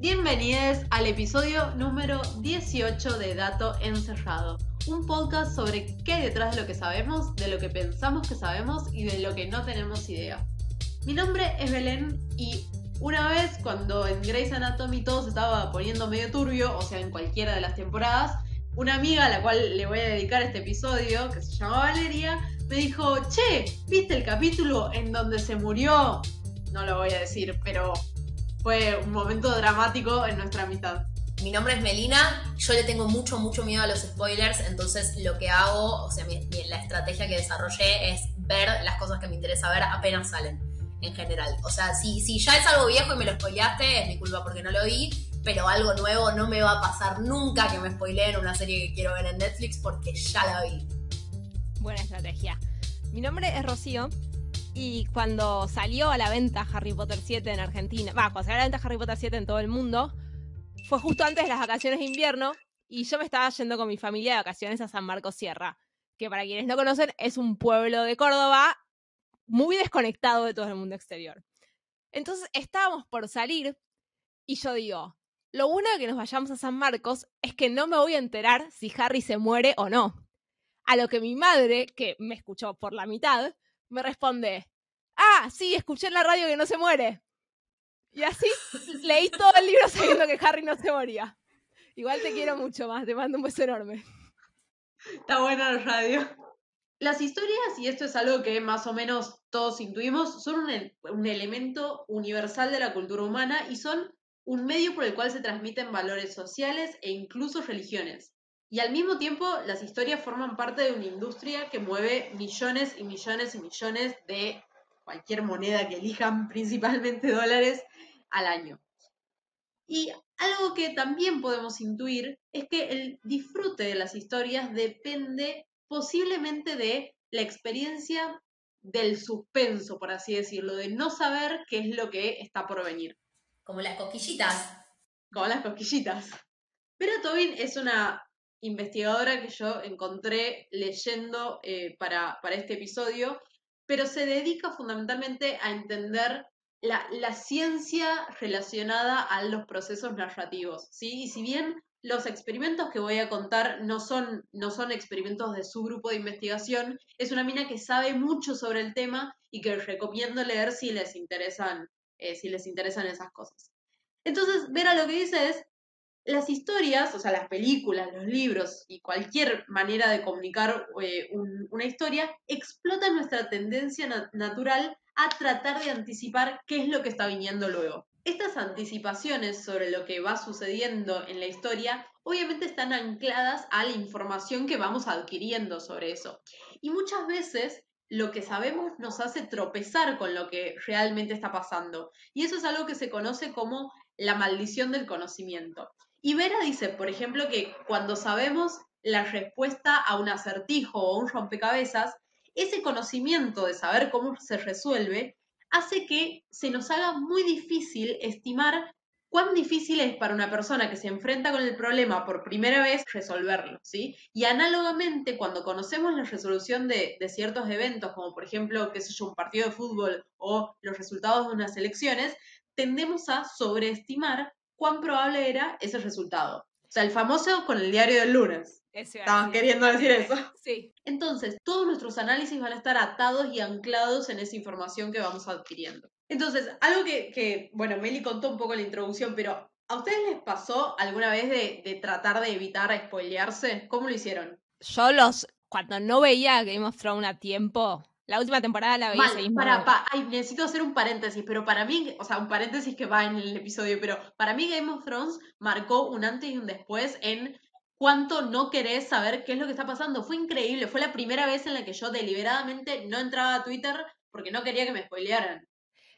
Bienvenidos al episodio número 18 de Dato Encerrado, un podcast sobre qué hay detrás de lo que sabemos, de lo que pensamos que sabemos y de lo que no tenemos idea. Mi nombre es Belén y una vez cuando en Grey's Anatomy todo se estaba poniendo medio turbio, o sea, en cualquiera de las temporadas, una amiga a la cual le voy a dedicar este episodio, que se llama Valeria, me dijo, che, ¿viste el capítulo en donde se murió? No lo voy a decir, pero fue un momento dramático en nuestra amistad. Mi nombre es Melina, yo le tengo mucho, mucho miedo a los spoilers, entonces lo que hago, o sea, la estrategia que desarrollé es ver las cosas que me interesa ver apenas salen, en general. O sea, si, si ya es algo viejo y me lo spoileaste, es mi culpa porque no lo vi, pero algo nuevo no me va a pasar nunca que me spoileen una serie que quiero ver en Netflix porque ya la vi. Buena estrategia. Mi nombre es Rocío y cuando salió a la venta Harry Potter 7 en Argentina, va, cuando salió a la venta Harry Potter 7 en todo el mundo, fue justo antes de las vacaciones de invierno y yo me estaba yendo con mi familia de vacaciones a San Marcos Sierra, que para quienes no conocen es un pueblo de Córdoba muy desconectado de todo el mundo exterior. Entonces estábamos por salir y yo digo, lo bueno de que nos vayamos a San Marcos es que no me voy a enterar si Harry se muere o no. A lo que mi madre, que me escuchó por la mitad, me responde, ah, sí, escuché en la radio que no se muere. Y así leí todo el libro sabiendo que Harry no se moría. Igual te quiero mucho más, te mando un beso enorme. Está buena la radio. Las historias, y esto es algo que más o menos todos intuimos, son un, un, elemento universal de la cultura humana y son un medio por el cual se transmiten valores sociales e incluso religiones. Y al mismo tiempo, las historias forman parte de una industria que mueve millones y millones y millones de cualquier moneda que elijan, principalmente dólares, al año. Y algo que también podemos intuir es que el disfrute de las historias depende posiblemente de la experiencia del suspenso, por así decirlo, de no saber qué es lo que está por venir. Como las cosquillitas. Como las cosquillitas. Pero Tobin es una investigadora que yo encontré leyendo eh, para, para, este episodio, pero se dedica fundamentalmente a entender la, la, ciencia relacionada a los procesos narrativos, ¿sí? Y si bien los experimentos que voy a contar no son, no son experimentos de su grupo de investigación, es una mina que sabe mucho sobre el tema y que recomiendo leer si les interesan, eh, si les interesan esas cosas. Entonces, Vera lo que dice es, las historias, o sea, las películas, los libros y cualquier manera de comunicar eh, una historia, explota nuestra tendencia natural a tratar de anticipar qué es lo que está viniendo luego. Estas anticipaciones sobre lo que va sucediendo en la historia obviamente están ancladas a la información que vamos adquiriendo sobre eso. Y muchas veces lo que sabemos nos hace tropezar con lo que realmente está pasando. Y eso es algo que se conoce como la maldición del conocimiento. Y Vera dice, por ejemplo, que cuando sabemos la respuesta a un acertijo o un rompecabezas, ese conocimiento de saber cómo se resuelve hace que se nos haga muy difícil estimar cuán difícil es para una persona que se enfrenta con el problema por primera vez resolverlo, ¿sí? Y análogamente, cuando conocemos la resolución de, ciertos eventos, como por ejemplo, qué sé yo, un partido de fútbol o los resultados de unas elecciones, tendemos a sobreestimar cuán probable era ese resultado. O sea, el famoso con el diario del lunes. Estaban queriendo decir eso. Sí. Entonces, todos nuestros análisis van a estar atados y anclados en esa información que vamos adquiriendo. Entonces, algo que, bueno, Meli contó un poco en la introducción, pero ¿a ustedes les pasó alguna vez de, de tratar de evitar spoilearse? ¿Cómo lo hicieron? Yo los, cuando no veía Game of Thrones a tiempo, la última temporada la veía para, ay, necesito hacer un paréntesis, pero para mí, o sea, un paréntesis que va en el episodio, pero para mí Game of Thrones marcó un antes y un después en cuánto no querés saber qué es lo que está pasando. Fue increíble, fue la primera vez en la que yo deliberadamente no entraba a Twitter porque no quería que me spoilearan.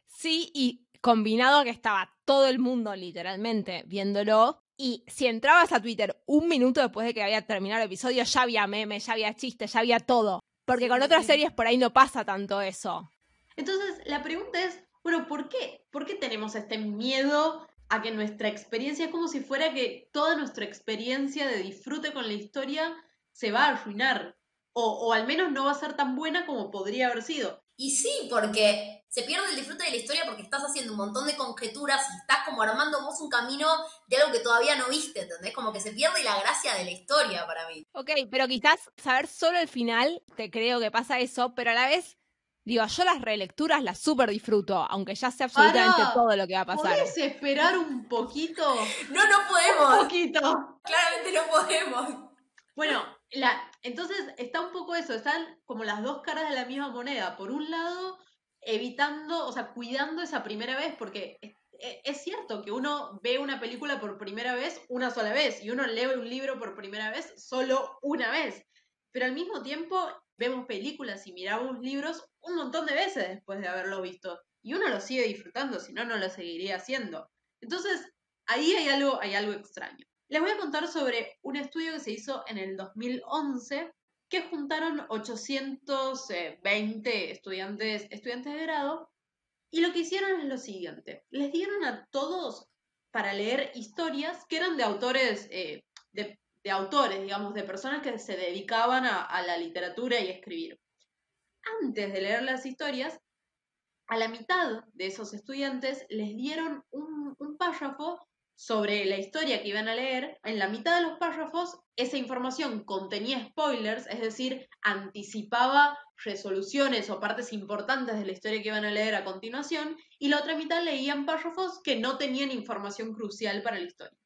Sí, y combinado que estaba todo el mundo literalmente viéndolo, y si entrabas a Twitter un minuto después de que había terminado el episodio, ya había memes, ya había chistes, ya había todo. Porque con otras series por ahí no pasa tanto eso. Entonces, la pregunta es, bueno, ¿por qué? ¿Por qué tenemos este miedo a que nuestra experiencia, es como si fuera que toda nuestra experiencia de disfrute con la historia se va a arruinar? O, o al menos no va a ser tan buena como podría haber sido. Y sí, porque se pierde el disfrute de la historia porque estás haciendo un montón de conjeturas y estás como armando vos un camino de algo que todavía no viste, ¿entendés? Como que se pierde la gracia de la historia para mí. Ok, pero quizás saber solo el final, te creo que pasa eso, pero a la vez, digo, yo las relecturas las súper disfruto, aunque ya sé absolutamente todo lo que va a pasar. ¿Podés esperar un poquito? No, no Un podemos. poquito. Claramente no podemos. Bueno, la, entonces está un poco eso, están como las dos caras de la misma moneda. Por un lado, evitando, o sea, cuidando esa primera vez, porque es, es cierto que uno ve una película por primera vez una sola vez y uno lee un libro por primera vez solo una vez. Pero al mismo tiempo vemos películas y miramos libros un montón de veces después de haberlo visto. Y uno lo sigue disfrutando, si no, no lo seguiría haciendo. Entonces, ahí hay algo, hay algo extraño. Les voy a contar sobre un estudio que se hizo en el 2011 que juntaron 820 estudiantes, estudiantes de grado y lo que hicieron es lo siguiente. Les dieron a todos para leer historias que eran de autores, eh, de, de, autores, digamos, de personas que se dedicaban a, la literatura y a escribir. Antes de leer las historias, a la mitad de esos estudiantes les dieron un párrafo sobre la historia que iban a leer, en la mitad de los párrafos esa información contenía spoilers, es decir, anticipaba resoluciones o partes importantes de la historia que iban a leer a continuación, y la otra mitad leían párrafos que no tenían información crucial para la historia.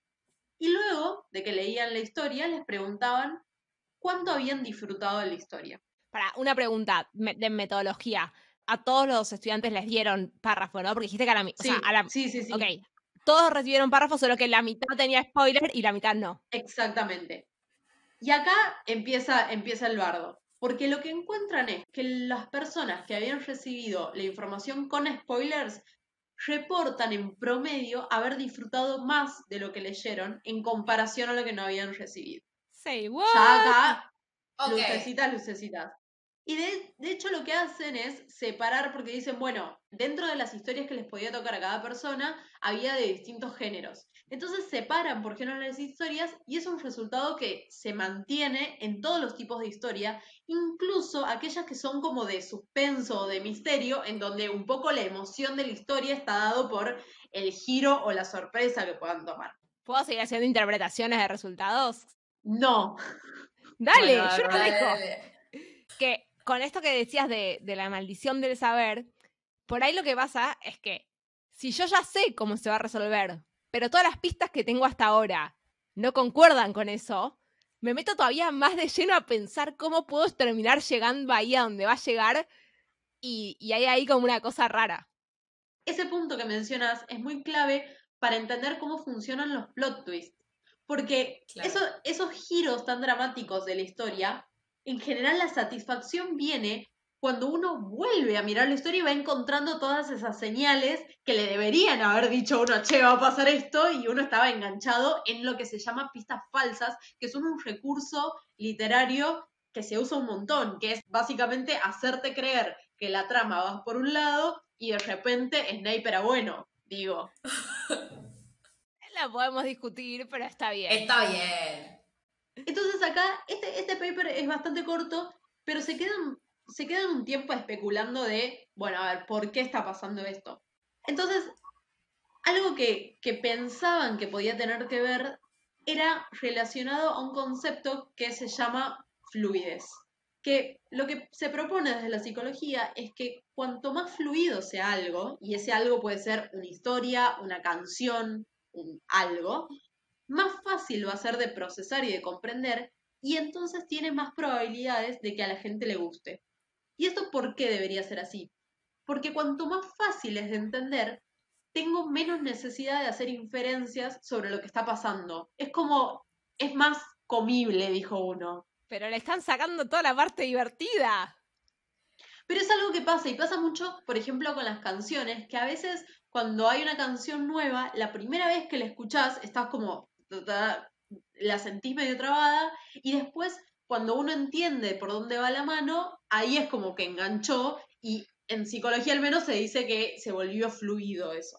Y luego de que leían la historia, les preguntaban cuánto habían disfrutado de la historia. Para una pregunta de metodología. A todos los estudiantes les dieron párrafo, ¿no? Porque dijiste que a la, sí, o sea, a la sí, sí, sí. Todos recibieron párrafos, solo que la mitad tenía spoiler y la mitad no. Exactamente. Y acá empieza, empieza el bardo, porque lo que encuentran es que las personas que habían recibido la información con spoilers reportan en promedio haber disfrutado más de lo que leyeron en comparación a lo que no habían recibido. Say what? Ya acá, lucecitas, lucecitas. Y de, de hecho lo que hacen es separar, porque dicen, bueno, dentro de las historias que les podía tocar a cada persona, había de distintos géneros. Entonces separan por género las historias y es un resultado que se mantiene en todos los tipos de historia, incluso aquellas que son como de suspenso o de misterio, en donde un poco la emoción de la historia está dado por el giro o la sorpresa que puedan tomar. ¿Puedo seguir haciendo interpretaciones de resultados? No, Dale, Bueno, yo dale, dejo. dale. Que con esto que decías de, de la maldición del saber, por ahí lo que pasa es que si yo ya sé cómo se va a resolver, pero todas las pistas que tengo hasta ahora no concuerdan con eso, me meto todavía más de lleno a pensar cómo puedo terminar llegando ahí a donde va a llegar y, y hay ahí como una cosa rara. ese punto que mencionas es muy clave para entender cómo funcionan los plot twists. Porque Claro. esos giros tan dramáticos de la historia, en general la satisfacción viene cuando uno vuelve a mirar la historia y va encontrando todas esas señales que le deberían haber dicho a uno, che, va a pasar esto, y uno estaba enganchado en lo que se llama pistas falsas, que son un recurso literario que se usa un montón, que es básicamente hacerte creer que la trama va por un lado y de repente Snape era bueno, digo. La podemos discutir, pero está bien. Está bien. Entonces acá, este, este paper es bastante corto, pero se quedan, se quedan un tiempo especulando de, bueno, a ver, ¿por qué está pasando esto? Entonces, algo que, que pensaban que podía tener que ver era relacionado a un concepto que se llama fluidez. Que lo que se propone desde la psicología es que cuanto más fluido sea algo, y ese algo puede ser una historia, una canción, un algo, más fácil va a ser de procesar y de comprender, y entonces tiene más probabilidades de que a la gente le guste. ¿Y esto por qué debería ser así? Porque cuanto más fácil es de entender, tengo menos necesidad de hacer inferencias sobre lo que está pasando. Es como, es más comible, dijo uno. Pero le están sacando toda la parte divertida. Pero es algo que pasa y pasa mucho, por ejemplo, con las canciones, que a veces cuando hay una canción nueva, la primera vez que la escuchás estás como, la sentís medio trabada y después cuando uno entiende por dónde va la mano, ahí es como que enganchó y en psicología al menos se dice que se volvió fluido eso.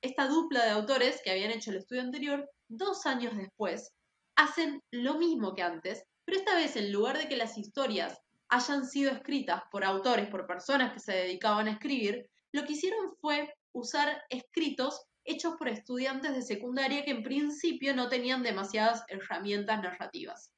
Esta dupla de autores que habían hecho el estudio anterior, dos años después, hacen lo mismo que antes, pero esta vez en lugar de que las historias hayan sido escritas por autores, por personas que se dedicaban a escribir, lo que hicieron fue usar escritos hechos por estudiantes de secundaria que en principio no tenían demasiadas herramientas narrativas.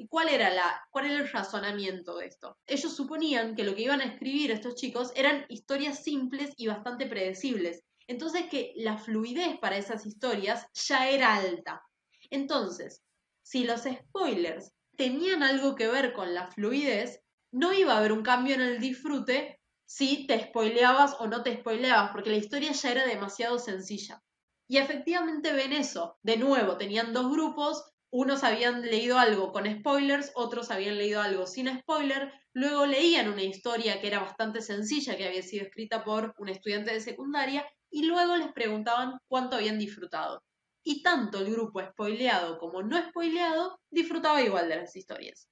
¿Y cuál era, el razonamiento de esto? Ellos suponían que lo que iban a escribir estos chicos eran historias simples y bastante predecibles. Entonces que la fluidez para esas historias ya era alta. Entonces, si los spoilers tenían algo que ver con la fluidez, no iba a haber un cambio en el disfrute si te spoileabas o no te spoileabas, porque la historia ya era demasiado sencilla. Y efectivamente ven eso. De nuevo, tenían dos grupos, unos habían leído algo con spoilers, otros habían leído algo sin spoiler, luego leían una historia que era bastante sencilla, que había sido escrita por un estudiante de secundaria, y luego les preguntaban cuánto habían disfrutado. Y tanto el grupo spoileado como no spoileado disfrutaba igual de las historias.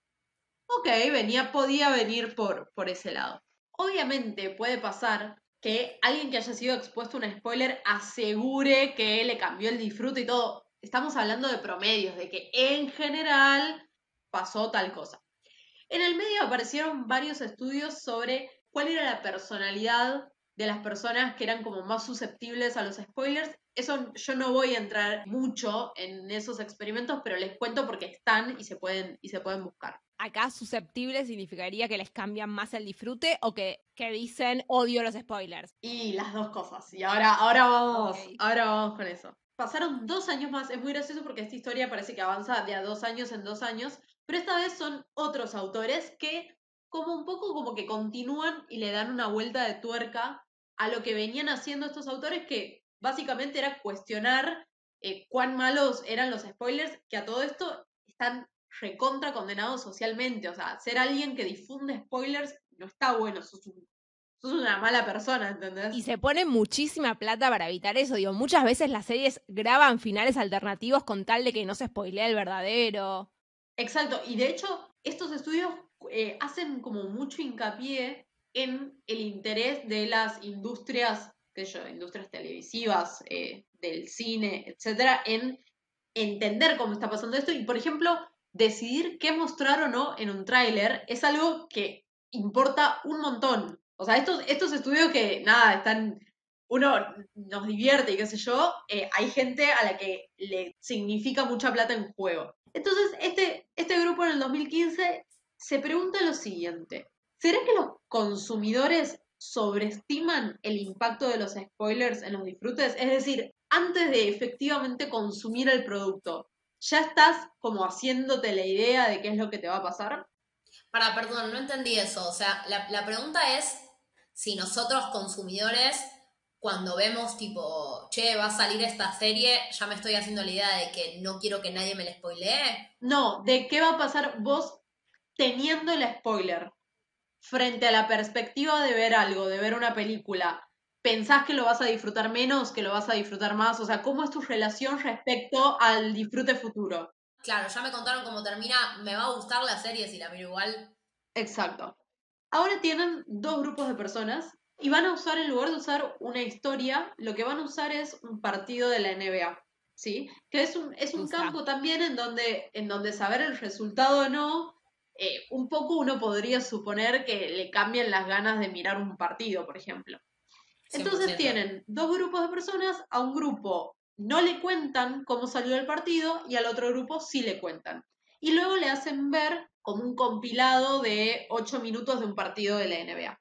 Ok, venía, podía venir por, por ese lado. Obviamente puede pasar que alguien que haya sido expuesto a un spoiler asegure que le cambió el disfrute y todo. Estamos hablando de promedios, de que en general pasó tal cosa. En el medio aparecieron varios estudios sobre cuál era la personalidad de las personas que eran como más susceptibles a los spoilers. Eso yo no voy a entrar mucho en esos experimentos, pero les cuento porque están y se pueden, y se pueden buscar acá susceptible significaría que les cambian más el disfrute o que, que dicen odio los spoilers. Y las dos cosas. Y ahora, ahora vamos, ahora vamos con eso. Pasaron dos años más, es muy gracioso porque esta historia parece que avanza de a dos años en dos años, pero esta vez son otros autores que como un poco como que continúan y le dan una vuelta de tuerca a lo que venían haciendo estos autores que básicamente era cuestionar eh, cuán malos eran los spoilers, que a todo esto están recontra condenado socialmente. O sea, ser alguien que difunde spoilers no está bueno, sos, una mala persona, ¿entendés? Y se pone muchísima plata para evitar eso. Digo, muchas veces las series graban finales alternativos con tal de que no se spoilea el verdadero. Exacto, y de hecho, estos estudios eh, hacen como mucho hincapié en el interés de las industrias, qué sé yo, industrias televisivas, eh, del cine, etcétera, en entender cómo está pasando esto. Y por ejemplo, decidir qué mostrar o no en un tráiler es algo que importa un montón. O sea, estos, estos estudios que, nada, están, uno nos divierte y qué sé yo, eh, hay gente a la que le significa mucha plata en juego. Entonces, este, este grupo en el 2015 se pregunta lo siguiente, ¿será que los consumidores sobreestiman el impacto de los spoilers en los disfrutes? Es decir, antes de efectivamente consumir el producto, ya estás como haciéndote la idea de qué es lo que te va a pasar. Para, perdón, no entendí eso. O sea, la, pregunta es si nosotros consumidores, cuando vemos tipo, che, va a salir esta serie, ya me estoy haciendo la idea de que no quiero que nadie me la spoilee. No, de qué va a pasar vos teniendo el spoiler frente a la perspectiva de ver algo, de ver una película pensás que lo vas a disfrutar menos, que lo vas a disfrutar más? O sea, ¿cómo es tu relación respecto al disfrute futuro? Claro, ya me contaron cómo termina, me va a gustar la serie si la miro igual. Exacto. Ahora tienen dos grupos de personas y van a usar, en lugar de usar una historia, lo que van a usar es un partido de la NBA. ¿Sí? Que es un, es un campo también en donde, en donde saber el resultado o no, eh, un poco uno podría suponer que le cambian las ganas de mirar un partido, por ejemplo. Entonces tienen dos grupos de personas, a un grupo no le cuentan cómo salió el partido y al otro grupo sí le cuentan. Y luego le hacen ver como un compilado de ocho minutos de un partido de la NBA.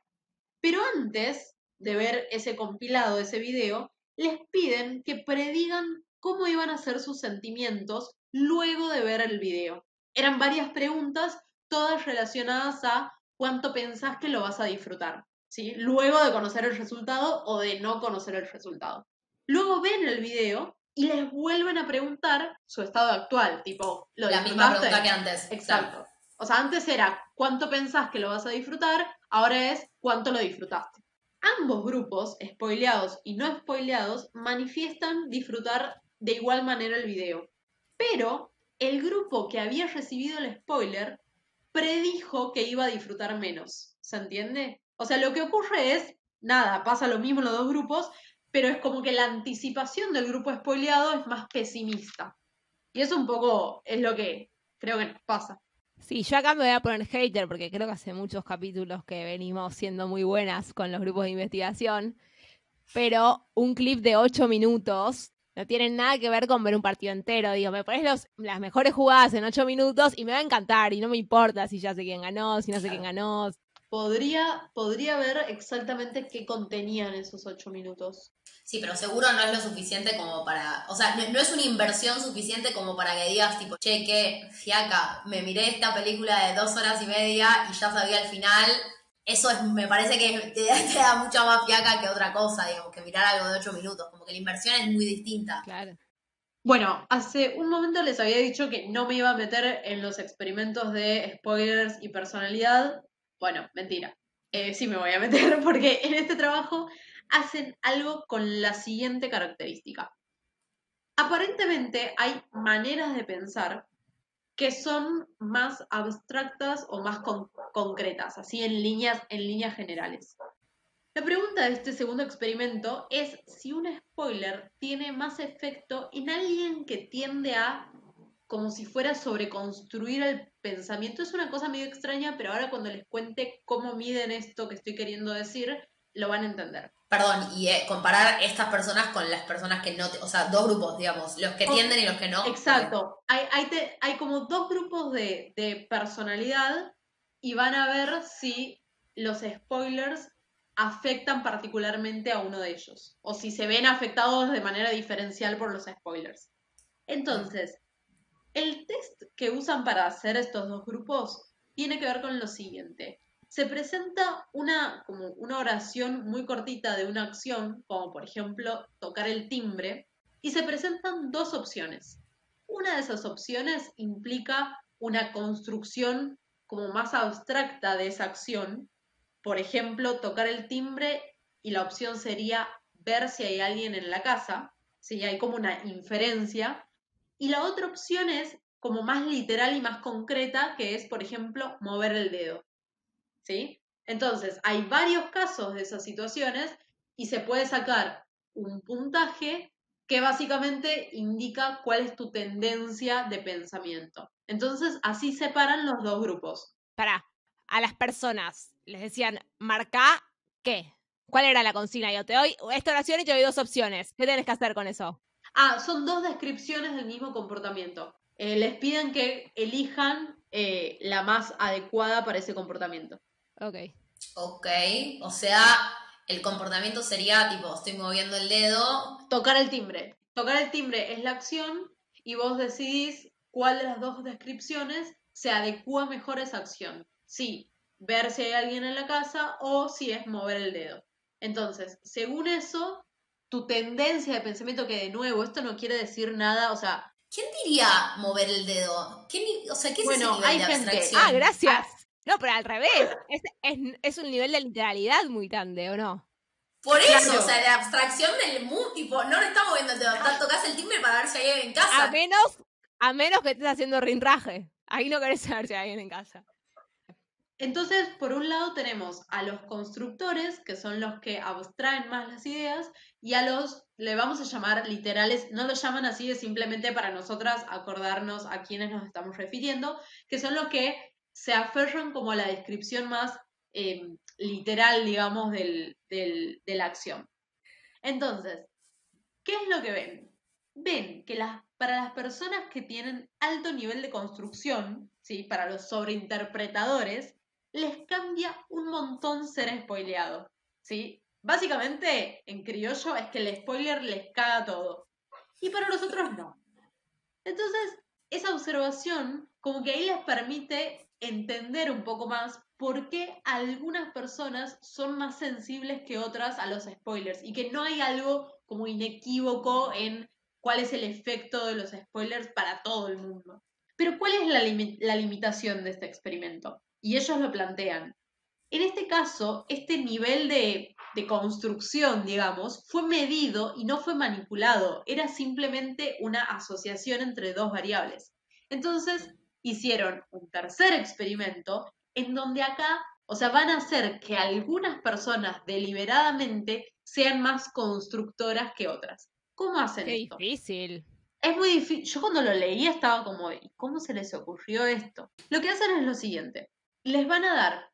Pero antes de ver ese compilado, ese video, les piden que predigan cómo iban a ser sus sentimientos luego de ver el video. Eran varias preguntas, todas relacionadas a cuánto pensás que lo vas a disfrutar. ¿Sí? Luego de conocer el resultado o de no conocer el resultado. Luego ven el video y les vuelven a preguntar su estado actual, tipo, ¿lo La misma pregunta que antes. Exacto. O sea, antes era cuánto pensás que lo vas a disfrutar, ahora es cuánto lo disfrutaste. Ambos grupos, spoileados y no spoileados, manifiestan disfrutar de igual manera el video. Pero el grupo que había recibido el spoiler predijo que iba a disfrutar menos. ¿Se entiende? O sea, lo que ocurre es, nada, pasa lo mismo en los dos grupos, pero es como que la anticipación del grupo spoileado es más pesimista. Y eso un poco es lo que creo que pasa. Sí, yo acá me voy a poner hater porque creo que hace muchos capítulos que venimos siendo muy buenas con los grupos de investigación. pero un clip de 8 minutos no tiene nada que ver con ver un partido entero. Digo, me pones los, las mejores jugadas en 8 minutos y me va a encantar y no me importa si ya sé quién ganó, si no sé quién ganó. Podría, podría ver exactamente qué contenían esos 8 minutos. Sí, pero seguro no es lo suficiente como para. O sea, no, es una inversión suficiente como para que digas, tipo, che, qué fiaca, me miré esta película de dos horas y media y ya sabía el final. Eso es, me parece que te, da mucha más fiaca que otra cosa, digamos, que mirar algo de ocho minutos. Como que la inversión es muy distinta. Claro. Bueno, hace un momento les había dicho que no me iba a meter en los experimentos de spoilers y personalidad. Bueno, mentira. Eh, sí me voy a meter porque en este trabajo hacen algo con la siguiente característica. Aparentemente hay maneras de pensar que son más abstractas o más concretas, así en líneas, en líneas generales. La pregunta de este segundo experimento es si un spoiler tiene más efecto en alguien que tiende a como si fuera sobre construir el pensamiento. Es una cosa medio extraña, pero ahora cuando les cuente cómo miden esto que estoy queriendo decir, lo van a entender. Perdón, y eh, comparar estas personas con las personas que no, o sea, dos grupos, digamos, los que tienden y los que no. Exacto. Hay, hay, hay como dos grupos de, de personalidad y van a ver si los spoilers afectan particularmente a uno de ellos o si se ven afectados de manera diferencial por los spoilers. Entonces, el test que usan para hacer estos dos grupos tiene que ver con lo siguiente. Se presenta una, como una oración muy cortita de una acción, como por ejemplo tocar el timbre, y se presentan dos opciones. Una de esas opciones implica una construcción como más abstracta de esa acción, por ejemplo, tocar el timbre y la opción sería ver si hay alguien en la casa, si hay como una inferencia, y la otra opción es como más literal y más concreta, que es, por ejemplo, mover el dedo. ¿sí? Entonces, hay varios casos de esas situaciones y se puede sacar un puntaje que básicamente indica cuál es tu tendencia de pensamiento. Entonces, así separan los dos grupos. Para, a las personas les decían, marca qué. ¿Cuál era la consigna? Yo te doy esta oración y te doy dos opciones. ¿Qué tienes que hacer con eso? Ah, son dos descripciones del mismo comportamiento. Eh, les piden que elijan eh, la más adecuada para ese comportamiento. Ok. Ok, o sea, el comportamiento sería tipo, estoy moviendo el dedo. Tocar el timbre. Tocar el timbre es la acción y vos decidís cuál de las dos descripciones se adecua mejor a esa acción. Sí, ver si hay alguien en la casa o si es mover el dedo. Entonces, según eso, tu tendencia de pensamiento, que de nuevo, esto no quiere decir nada, o sea... ¿Quién diría mover el dedo? o sea, ¿qué es bueno, ese hay gente, Ah, gracias. No, pero al revés. Es, es, un nivel de literalidad muy grande, ¿o no? Por eso, o sea, la abstracción del mundo, tipo, no le estamos viendo el dedo, tocas el timbre para ver si hay alguien en casa. A menos, a menos que estés haciendo rinraje. Ahí no querés saber si hay alguien en casa. Entonces, por un lado tenemos a los constructores, que son los que abstraen más las ideas, y a los, le vamos a llamar literales, no lo llaman así, es simplemente para nosotras acordarnos a quienes nos estamos refiriendo, que son los que se aferran como a la descripción más eh, literal, digamos, del, de la acción. Entonces, ¿qué es lo que ven? Ven que las, para las personas que tienen alto nivel de construcción, ¿sí? para los sobreinterpretadores, les cambia un montón ser spoileado. ¿sí? Básicamente, en criollo, es que el spoiler les caga todo. Y para los otros no. Entonces, esa observación como que ahí les permite entender un poco más por qué algunas personas son más sensibles que otras a los spoilers y que no hay algo como inequívoco en cuál es el efecto de los spoilers para todo el mundo. Pero ¿cuál es la, limitación de este experimento? Y ellos lo plantean. En este caso, este nivel de, de construcción, digamos, fue medido y no fue manipulado, era simplemente una asociación entre dos variables. Entonces, hicieron un tercer experimento en donde acá, o sea, van a hacer que algunas personas deliberadamente sean más constructoras que otras. ¿Cómo hacen Qué esto? difícil. Es muy difícil. Yo cuando lo leí estaba como, ¿cómo se les ocurrió esto? Lo que hacen es lo siguiente. Les van a dar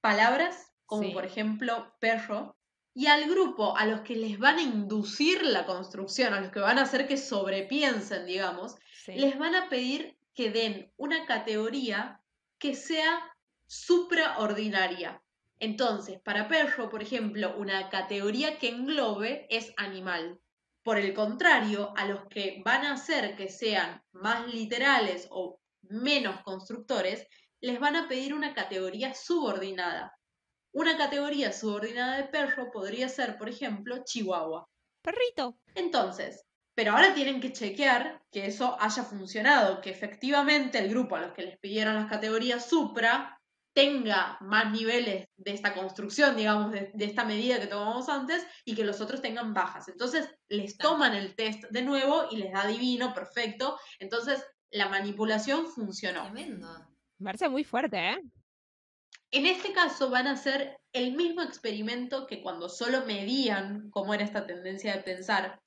palabras, como por ejemplo perro, Y al grupo, a los que les van a inducir la construcción, a los que van a hacer que sobrepiensen, digamos, Sí. les van a pedir que den una categoría que sea supraordinaria. Entonces, para perro, por ejemplo, una categoría que englobe es animal. Por el contrario, a los que van a hacer que sean más literales o menos constructores, les van a pedir una categoría subordinada. Una categoría subordinada de perro podría ser, por ejemplo, chihuahua. Perrito. Entonces, pero ahora tienen que chequear que eso haya funcionado, que efectivamente el grupo a los que les pidieron las categorías supra tenga más niveles de esta construcción, digamos, de, de esta medida que tomamos antes, y que los otros tengan bajas. Entonces, les toman el test de nuevo y les da divino, perfecto. Entonces, la manipulación funcionó. Tremendo. Me parece muy fuerte, ¿eh? En este caso van a hacer el mismo experimento que cuando solo medían cómo era esta tendencia de pensar.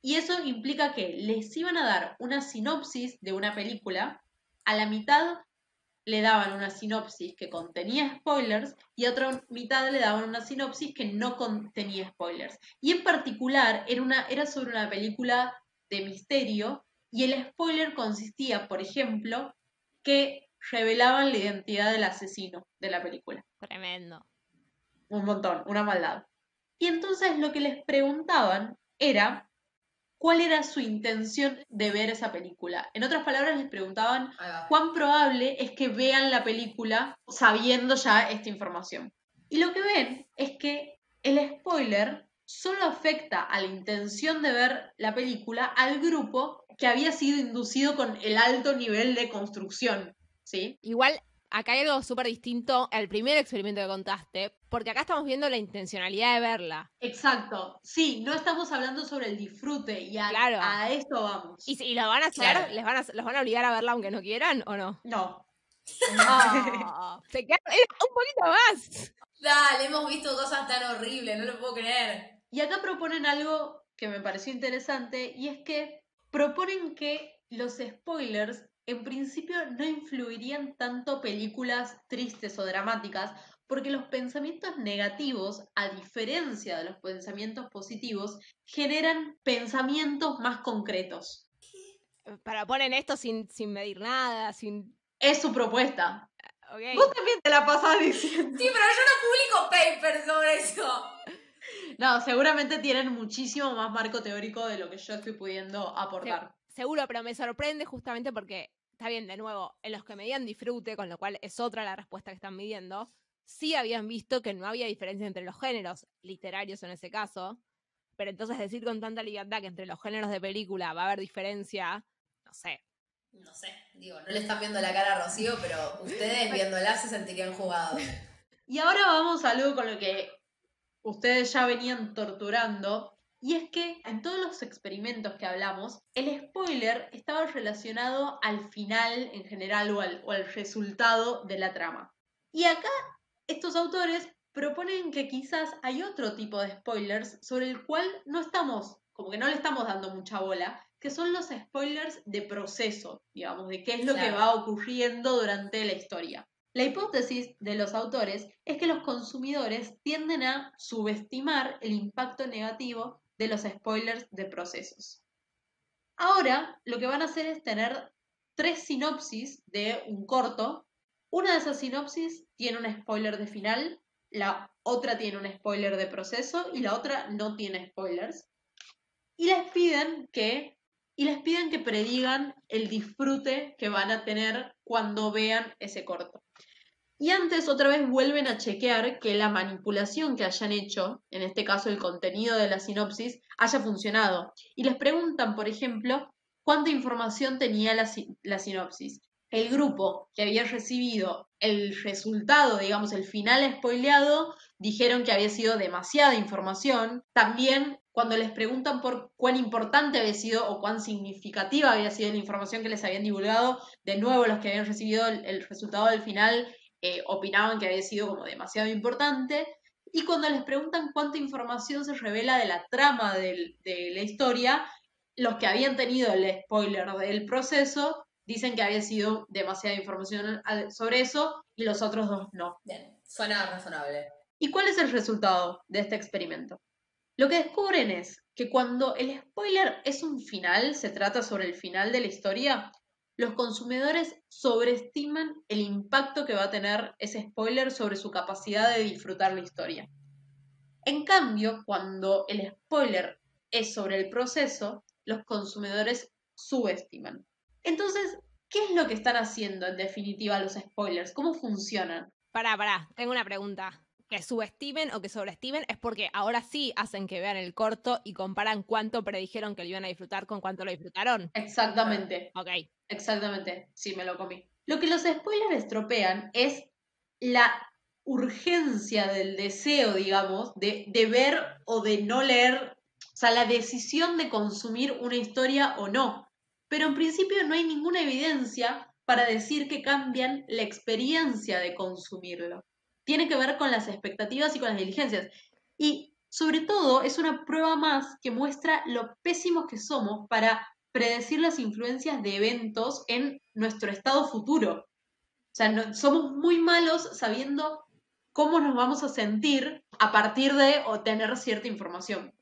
Y eso implica que les iban a dar una sinopsis de una película, a la mitad le daban una sinopsis que contenía spoilers y a otra mitad le daban una sinopsis que no contenía spoilers. Y en particular era, una, era sobre una película de misterio y el spoiler consistía, por ejemplo, que revelaban la identidad del asesino de la película. Tremendo. Un montón, una maldad. Y entonces lo que les preguntaban era cuál era su intención de ver esa película. En otras palabras, les preguntaban cuán probable es que vean la película sabiendo ya esta información. Y lo que ven es que el spoiler solo afecta a la intención de ver la película al grupo que había sido inducido con el alto nivel de construcción, ¿sí? Igual, acá hay algo súper distinto al primer experimento que contaste, porque acá estamos viendo la intencionalidad de verla. Exacto. Sí, no estamos hablando sobre el disfrute y a, Claro. a eso vamos. ¿Y, si- y lo van a hacer? Claro. ¿Les van a, ¿Los van a obligar a verla aunque no quieran o no? No. Oh, se quedan- eh, un poquito más. Dale, hemos visto cosas tan horribles, no lo puedo creer. Y acá proponen algo que me pareció interesante y es que proponen que los spoilers en principio no influirían tanto películas tristes o dramáticas porque los pensamientos negativos, a diferencia de los pensamientos positivos, generan pensamientos más concretos. Para ponen esto sin, sin medir nada, sin. Es su propuesta. ok. Vos también te la pasás diciendo. Sí, pero yo no publico papers sobre eso. No, seguramente tienen muchísimo más marco teórico de lo que yo estoy pudiendo aportar. Seguro, pero me sorprende justamente porque, está bien, de nuevo, en los que medían disfrute, con lo cual es otra la respuesta que están midiendo, sí habían visto que no había diferencia entre los géneros, literarios en ese caso, pero entonces decir con tanta libertad que entre los géneros de película va a haber diferencia, no sé. No sé, digo, no le están viendo la cara a Rocío, pero ustedes viéndola se sentirían jugados. Y ahora vamos a algo con lo que ustedes ya venían torturando, y es que en todos los experimentos que hablamos, el spoiler estaba relacionado al final en general o al, o al resultado de la trama. Y acá estos autores proponen que quizás hay otro tipo de spoilers sobre el cual no estamos, como que no le estamos dando mucha bola, que son los spoilers de proceso, digamos, de qué es lo que va ocurriendo durante la historia. La hipótesis de los autores es que los consumidores tienden a subestimar el impacto negativo de los spoilers de procesos. Ahora lo que van a hacer es tener tres sinopsis de un corto. Una de esas sinopsis tiene un spoiler de final, la otra tiene un spoiler de proceso y la otra no tiene spoilers. Y les piden que y les piden que predigan el disfrute que van a tener cuando vean ese corto. Y antes otra vez vuelven a chequear que la manipulación que hayan hecho, en este caso el contenido de la sinopsis, haya funcionado. Y les preguntan, por ejemplo, cuánta información tenía la, la sinopsis. El grupo que había recibido el resultado, digamos, el final spoileado, dijeron que había sido demasiada información. También cuando les preguntan por cuán importante había sido o cuán significativa había sido la información que les habían divulgado, de nuevo los que habían recibido el resultado del final eh, opinaban que había sido como demasiado importante. Y cuando les preguntan cuánta información se revela de la trama del- de la historia, los que habían tenido el spoiler del proceso dicen que había sido demasiada información sobre eso y los otros dos no. Bien, suena razonable. ¿Y cuál es el resultado de este experimento? Lo que descubren es que cuando el spoiler es un final, se trata sobre el final de la historia, los consumidores sobreestiman el impacto que va a tener ese spoiler sobre su capacidad de disfrutar la historia. En cambio, cuando el spoiler es sobre el proceso, los consumidores subestiman. Entonces, ¿qué es lo que están haciendo en definitiva los spoilers? ¿Cómo funcionan? Pará, pará, tengo una pregunta. Que subestimen o que sobreestimen es porque ahora sí hacen que vean el corto y comparan cuánto predijeron que lo iban a disfrutar con cuánto lo disfrutaron. Exactamente. Ok. Exactamente, sí, me lo comí. Lo que los spoilers estropean es la urgencia del deseo, digamos, de, de ver o de no leer, o sea, la decisión de consumir una historia o no. Pero en principio no hay ninguna evidencia para decir que cambian la experiencia de consumirlo. Tiene que ver con las expectativas y con las diligencias. Y sobre todo es una prueba más que muestra lo pésimos que somos para predecir las influencias de eventos en nuestro estado futuro. O sea, somos muy malos sabiendo cómo nos vamos a sentir a partir de obtener cierta información.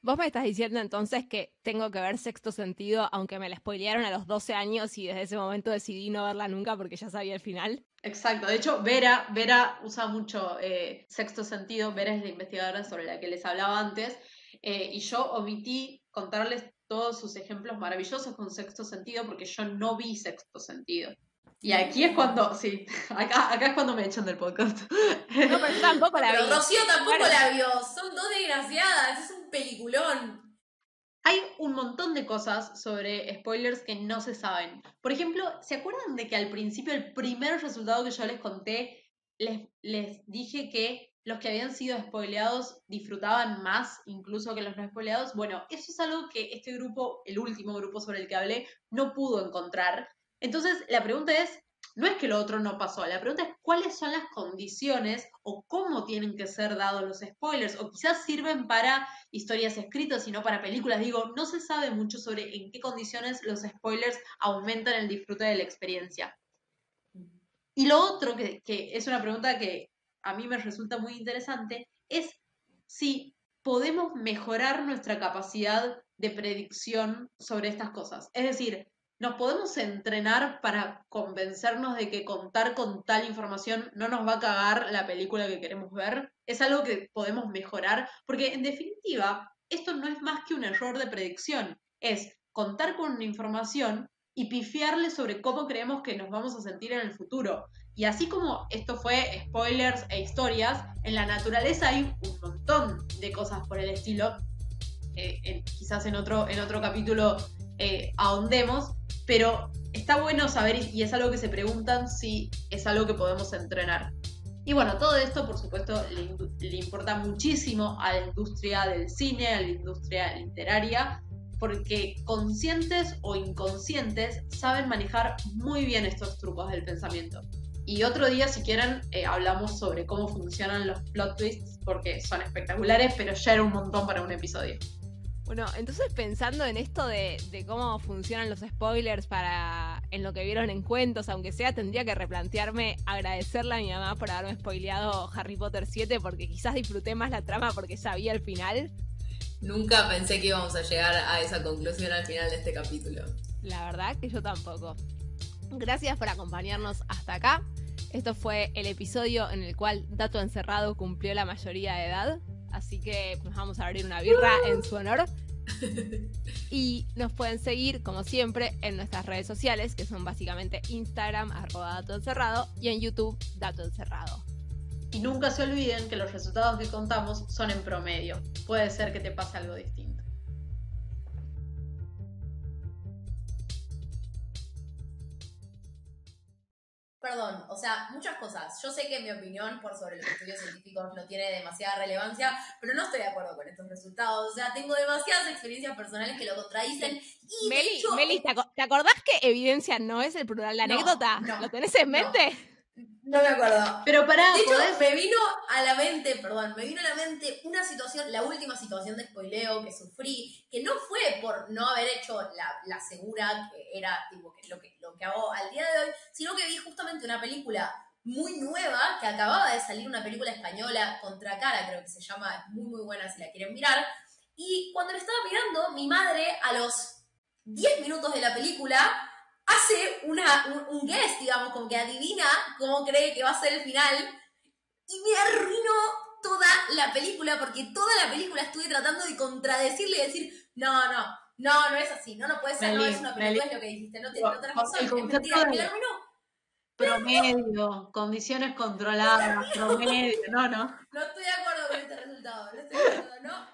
Vos me estás diciendo entonces que tengo que ver sexto sentido, aunque me la spoilearon a los 12 años y desde ese momento decidí no verla nunca porque ya sabía el final. Exacto, de hecho, Vera, Vera usa mucho eh, sexto sentido, Vera es la investigadora sobre la que les hablaba antes, eh, y yo omití contarles todos sus ejemplos maravillosos con sexto sentido porque yo no vi sexto sentido. Y aquí es cuando, sí, acá, acá es cuando me echan del podcast. No, pero yo tampoco la Pero vi. Rocío tampoco Claro. la vio. Son dos desgraciadas. Es un peliculón. Hay un montón de cosas sobre spoilers que no se saben. Por ejemplo, ¿se acuerdan de que al principio el primer resultado que yo les conté, les, les dije que los que habían sido spoileados disfrutaban más incluso que los no spoileados? Bueno, eso es algo que este grupo, el último grupo sobre el que hablé, no pudo encontrar. Entonces, la pregunta es, no es que lo otro no pasó, la pregunta es cuáles son las condiciones o cómo tienen que ser dados los spoilers, o quizás sirven para historias escritas y no para películas. Digo, no se sabe mucho sobre en qué condiciones los spoilers aumentan el disfrute de la experiencia. Y lo otro, que, que es una pregunta que a mí me resulta muy interesante, es si podemos mejorar nuestra capacidad de predicción sobre estas cosas. Es decir, nos podemos entrenar para convencernos de que contar con tal información no nos va a cagar la película que queremos ver. Es algo que podemos mejorar, porque en definitiva, esto no es más que un error de predicción. Es contar con una información y pifiarle sobre cómo creemos que nos vamos a sentir en el futuro. Y así como esto fue spoilers e historias, en la naturaleza hay un montón de cosas por el estilo. Eh, en- quizás en otro, en otro capítulo eh, ahondemos, pero está bueno saber y- es algo que se preguntan si es algo que podemos entrenar. Y bueno, todo esto, por supuesto, le, le importa muchísimo a la industria del cine, a la industria literaria, porque conscientes o inconscientes saben manejar muy bien estos trucos del pensamiento. Y otro día, si quieren, eh, hablamos sobre cómo funcionan los plot twists, porque son espectaculares, pero ya era un montón para un episodio. Bueno, entonces pensando en esto de, de cómo funcionan los spoilers para en lo que vieron en cuentos, aunque sea, tendría que replantearme agradecerle a mi mamá por haberme spoileado Harry Potter 7 porque quizás disfruté más la trama porque sabía el final. Nunca pensé que íbamos a llegar a esa conclusión al final de este capítulo. La verdad que yo tampoco. Gracias por acompañarnos hasta acá. Esto fue el episodio en el cual Dato Encerrado cumplió la mayoría de edad. Así que nos vamos a abrir una birra en su honor. Y nos pueden seguir, como siempre, en nuestras redes sociales, que son básicamente Instagram, arroba Dato Encerrado, y en YouTube, Dato Encerrado. Y nunca se olviden que los resultados que contamos son en promedio. Puede ser que te pase algo distinto. Perdón, o sea, muchas cosas. Yo sé que mi opinión por sobre los estudios científicos no tiene demasiada relevancia, pero no estoy de acuerdo con estos resultados. O sea, tengo demasiadas experiencias personales que lo contradicen. Y Meli, hecho, Meli, ¿te, aco- te acordás que evidencia no es el plural de anécdota? no, ¿Lo tenés en mente? no me acuerdo. Pero pará, De hecho, podés- me vino a la mente, perdón, me vino a la mente una situación, la última situación de spoileo que sufrí, que no fue por no haber hecho la, la segura, que era tipo, que lo, que lo que hago al día de hoy, sino que vi justamente una película muy nueva, que acababa de salir una película española, Contra Cara, creo que se llama, muy muy buena si la quieren mirar. Y cuando la estaba mirando, mi madre a los 10 minutos de la película hace una, un, un guess, digamos, como que adivina cómo cree que va a ser el final y me arruinó toda la película porque toda la película estuve tratando de contradecirle y decir, no, no, no, no es así, no, no puede ser, no es una película, es lo que dijiste, no, te, no tenés razón, es mentira, me arruinó. Promedio, condiciones controladas, promedio. No, no. No estoy de acuerdo con este resultado, no estoy de acuerdo, no,